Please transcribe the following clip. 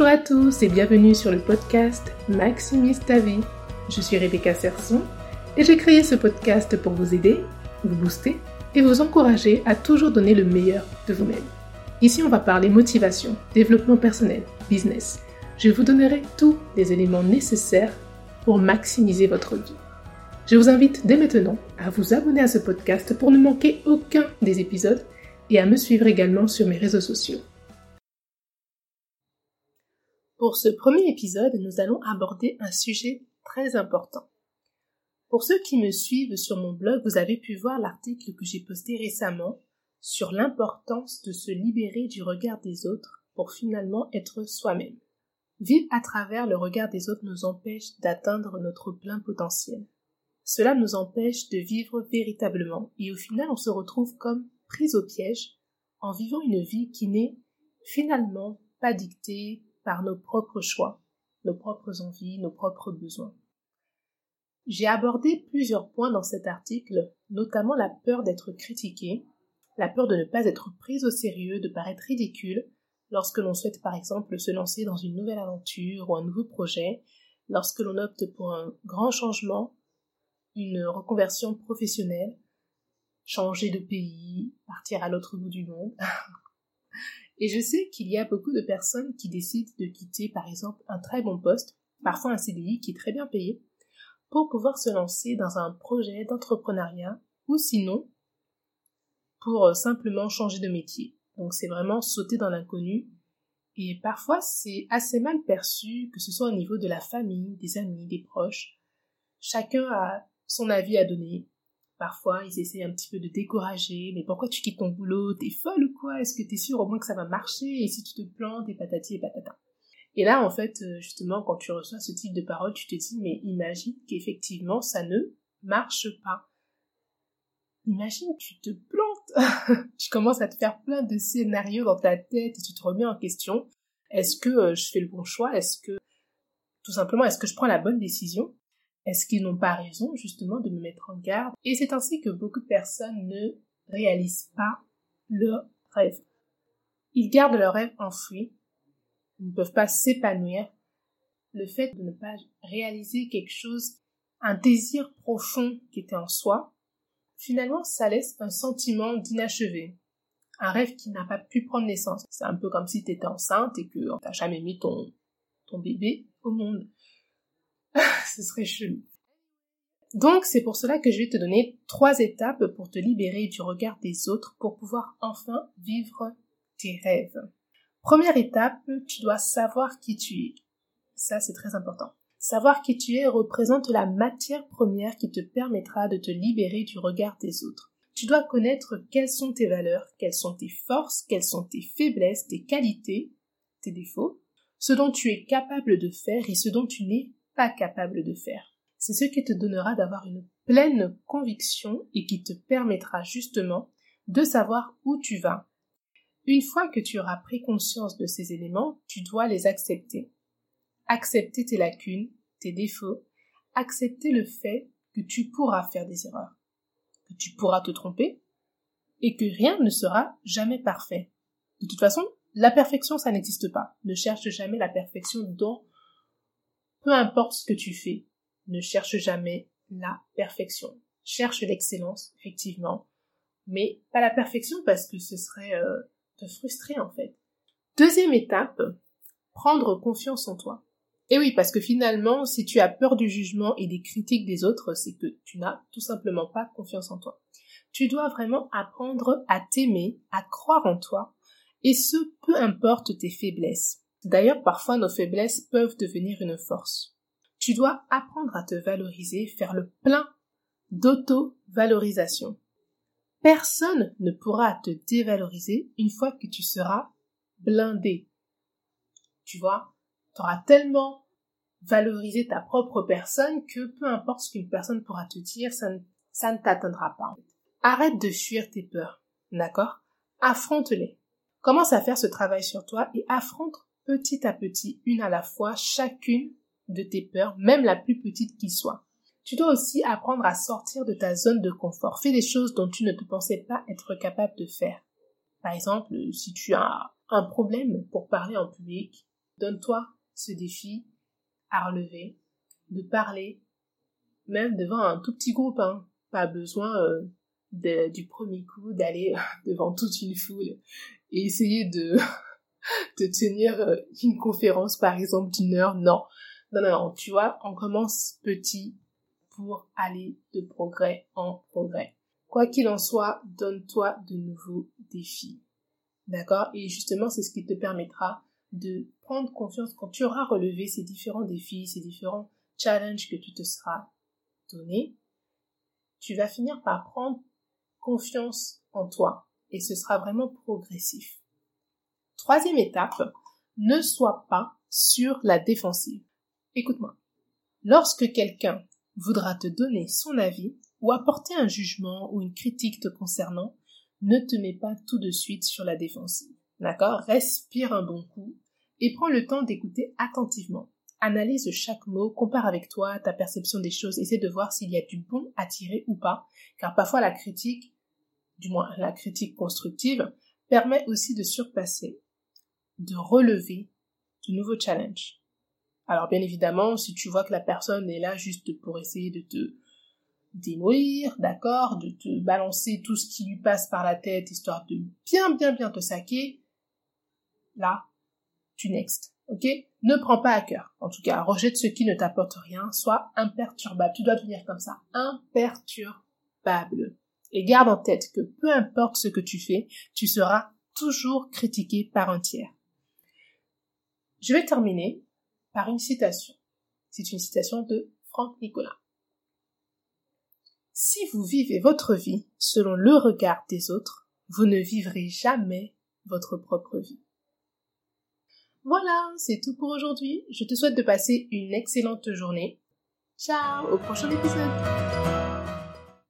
Bonjour à tous et bienvenue sur le podcast Maximise ta vie. Je suis Rebecca Serson et j'ai créé ce podcast pour vous aider, vous booster et vous encourager à toujours donner le meilleur de vous-même. Ici, on va parler motivation, développement personnel, business. Je vous donnerai tous les éléments nécessaires pour maximiser votre vie. Je vous invite dès maintenant à vous abonner à ce podcast pour ne manquer aucun des épisodes et à me suivre également sur mes réseaux sociaux. Pour ce premier épisode, nous allons aborder un sujet très important. Pour ceux qui me suivent sur mon blog, vous avez pu voir l'article que j'ai posté récemment sur l'importance de se libérer du regard des autres pour finalement être soi-même. Vivre à travers le regard des autres nous empêche d'atteindre notre plein potentiel. Cela nous empêche de vivre véritablement et au final on se retrouve comme pris au piège en vivant une vie qui n'est finalement pas dictée par nos propres choix, nos propres envies, nos propres besoins. J'ai abordé plusieurs points dans cet article, notamment la peur d'être critiqué, la peur de ne pas être prise au sérieux, de paraître ridicule, lorsque l'on souhaite par exemple se lancer dans une nouvelle aventure ou un nouveau projet, lorsque l'on opte pour un grand changement une reconversion professionnelle, changer de pays, partir à l'autre bout du monde. Et je sais qu'il y a beaucoup de personnes qui décident de quitter par exemple un très bon poste, parfois un CDI qui est très bien payé, pour pouvoir se lancer dans un projet d'entrepreneuriat ou sinon pour euh, simplement changer de métier. Donc c'est vraiment sauter dans l'inconnu et parfois c'est assez mal perçu que ce soit au niveau de la famille, des amis, des proches. Chacun a son avis à donner. Parfois, ils essayent un petit peu de décourager. Mais pourquoi tu quittes ton boulot? T'es folle ou quoi? Est-ce que t'es sûr au moins que ça va marcher? Et si tu te plantes, et patati et patata. Et là, en fait, euh, justement, quand tu reçois ce type de paroles, tu te dis, mais imagine qu'effectivement, ça ne marche pas. Imagine, tu te plantes. tu commences à te faire plein de scénarios dans ta tête et tu te remets en question. Est-ce que euh, je fais le bon choix? Est-ce que, tout simplement, est-ce que je prends la bonne décision? Est-ce qu'ils n'ont pas raison justement de me mettre en garde? Et c'est ainsi que beaucoup de personnes ne réalisent pas leur rêve. Ils gardent leur rêve enfoui, ils ne peuvent pas s'épanouir. Le fait de ne pas réaliser quelque chose, un désir profond qui était en soi, finalement ça laisse un sentiment d'inachevé, un rêve qui n'a pas pu prendre naissance. C'est un peu comme si tu étais enceinte et que t'as jamais mis ton, ton bébé au monde. ce serait chelou. Donc c'est pour cela que je vais te donner trois étapes pour te libérer du regard des autres pour pouvoir enfin vivre tes rêves. Première étape, tu dois savoir qui tu es. Ça c'est très important. Savoir qui tu es représente la matière première qui te permettra de te libérer du regard des autres. Tu dois connaître quelles sont tes valeurs, quelles sont tes forces, quelles sont tes faiblesses, tes qualités, tes défauts, ce dont tu es capable de faire et ce dont tu n'es capable de faire. C'est ce qui te donnera d'avoir une pleine conviction et qui te permettra justement de savoir où tu vas. Une fois que tu auras pris conscience de ces éléments, tu dois les accepter. Accepter tes lacunes, tes défauts, accepter le fait que tu pourras faire des erreurs, que tu pourras te tromper, et que rien ne sera jamais parfait. De toute façon, la perfection, ça n'existe pas. Ne cherche jamais la perfection dans peu importe ce que tu fais, ne cherche jamais la perfection. Cherche l'excellence, effectivement, mais pas la perfection parce que ce serait euh, te frustrer en fait. Deuxième étape, prendre confiance en toi. Et oui, parce que finalement, si tu as peur du jugement et des critiques des autres, c'est que tu n'as tout simplement pas confiance en toi. Tu dois vraiment apprendre à t'aimer, à croire en toi, et ce, peu importe tes faiblesses. D'ailleurs, parfois nos faiblesses peuvent devenir une force. Tu dois apprendre à te valoriser, faire le plein d'auto-valorisation. Personne ne pourra te dévaloriser une fois que tu seras blindé. Tu vois, tu auras tellement valorisé ta propre personne que peu importe ce qu'une personne pourra te dire, ça ne, ça ne t'atteindra pas. Arrête de fuir tes peurs, d'accord? Affronte-les. Commence à faire ce travail sur toi et affronte petit à petit, une à la fois, chacune de tes peurs, même la plus petite qui soit. Tu dois aussi apprendre à sortir de ta zone de confort. Fais des choses dont tu ne te pensais pas être capable de faire. Par exemple, si tu as un problème pour parler en public, Donne-toi ce défi à relever, de parler, même devant un tout petit groupe. Hein. Pas besoin euh, du premier coup d'aller devant toute une foule et essayer de, de tenir euh, une conférence, par exemple, d'une heure. Non. Non, non, non. Tu vois, on commence petit pour aller de progrès en progrès. Quoi qu'il en soit, donne-toi de nouveaux défis. D'accord? Et justement, c'est ce qui te permettra de prendre confiance quand tu auras relevé ces différents défis, ces différents challenges que tu te seras donné. Tu vas finir par prendre confiance en toi et ce sera vraiment progressif. Troisième étape, ne sois pas sur la défensive. Écoute-moi. Lorsque quelqu'un voudra te donner son avis ou apporter un jugement ou une critique te concernant, ne te mets pas tout de suite sur la défensive. D'accord? Respire un bon coup et prends le temps d'écouter attentivement. Analyse chaque mot, compare avec toi ta perception des choses, essaie de voir s'il y a du bon à tirer ou pas, car parfois la critique, du moins la critique constructive, permet aussi de surpasser, de relever de nouveaux challenges. Alors bien évidemment, si tu vois que la personne est là juste pour essayer de te démolir, d'accord, de te balancer tout ce qui lui passe par la tête, histoire de bien, bien, bien te saquer, là, tu next, ok? Ne prends pas à cœur. En tout cas, rejette ce qui ne t'apporte rien, sois imperturbable. Tu dois devenir comme ça, imperturbable. Et garde en tête que peu importe ce que tu fais, tu seras toujours critiqué par un tiers. Je vais terminer par une citation. C'est une citation de Franck Nicolas. Si vous vivez votre vie selon le regard des autres, vous ne vivrez jamais votre propre vie. Voilà, c'est tout pour aujourd'hui. Je te souhaite de passer une excellente journée. Ciao, au prochain épisode.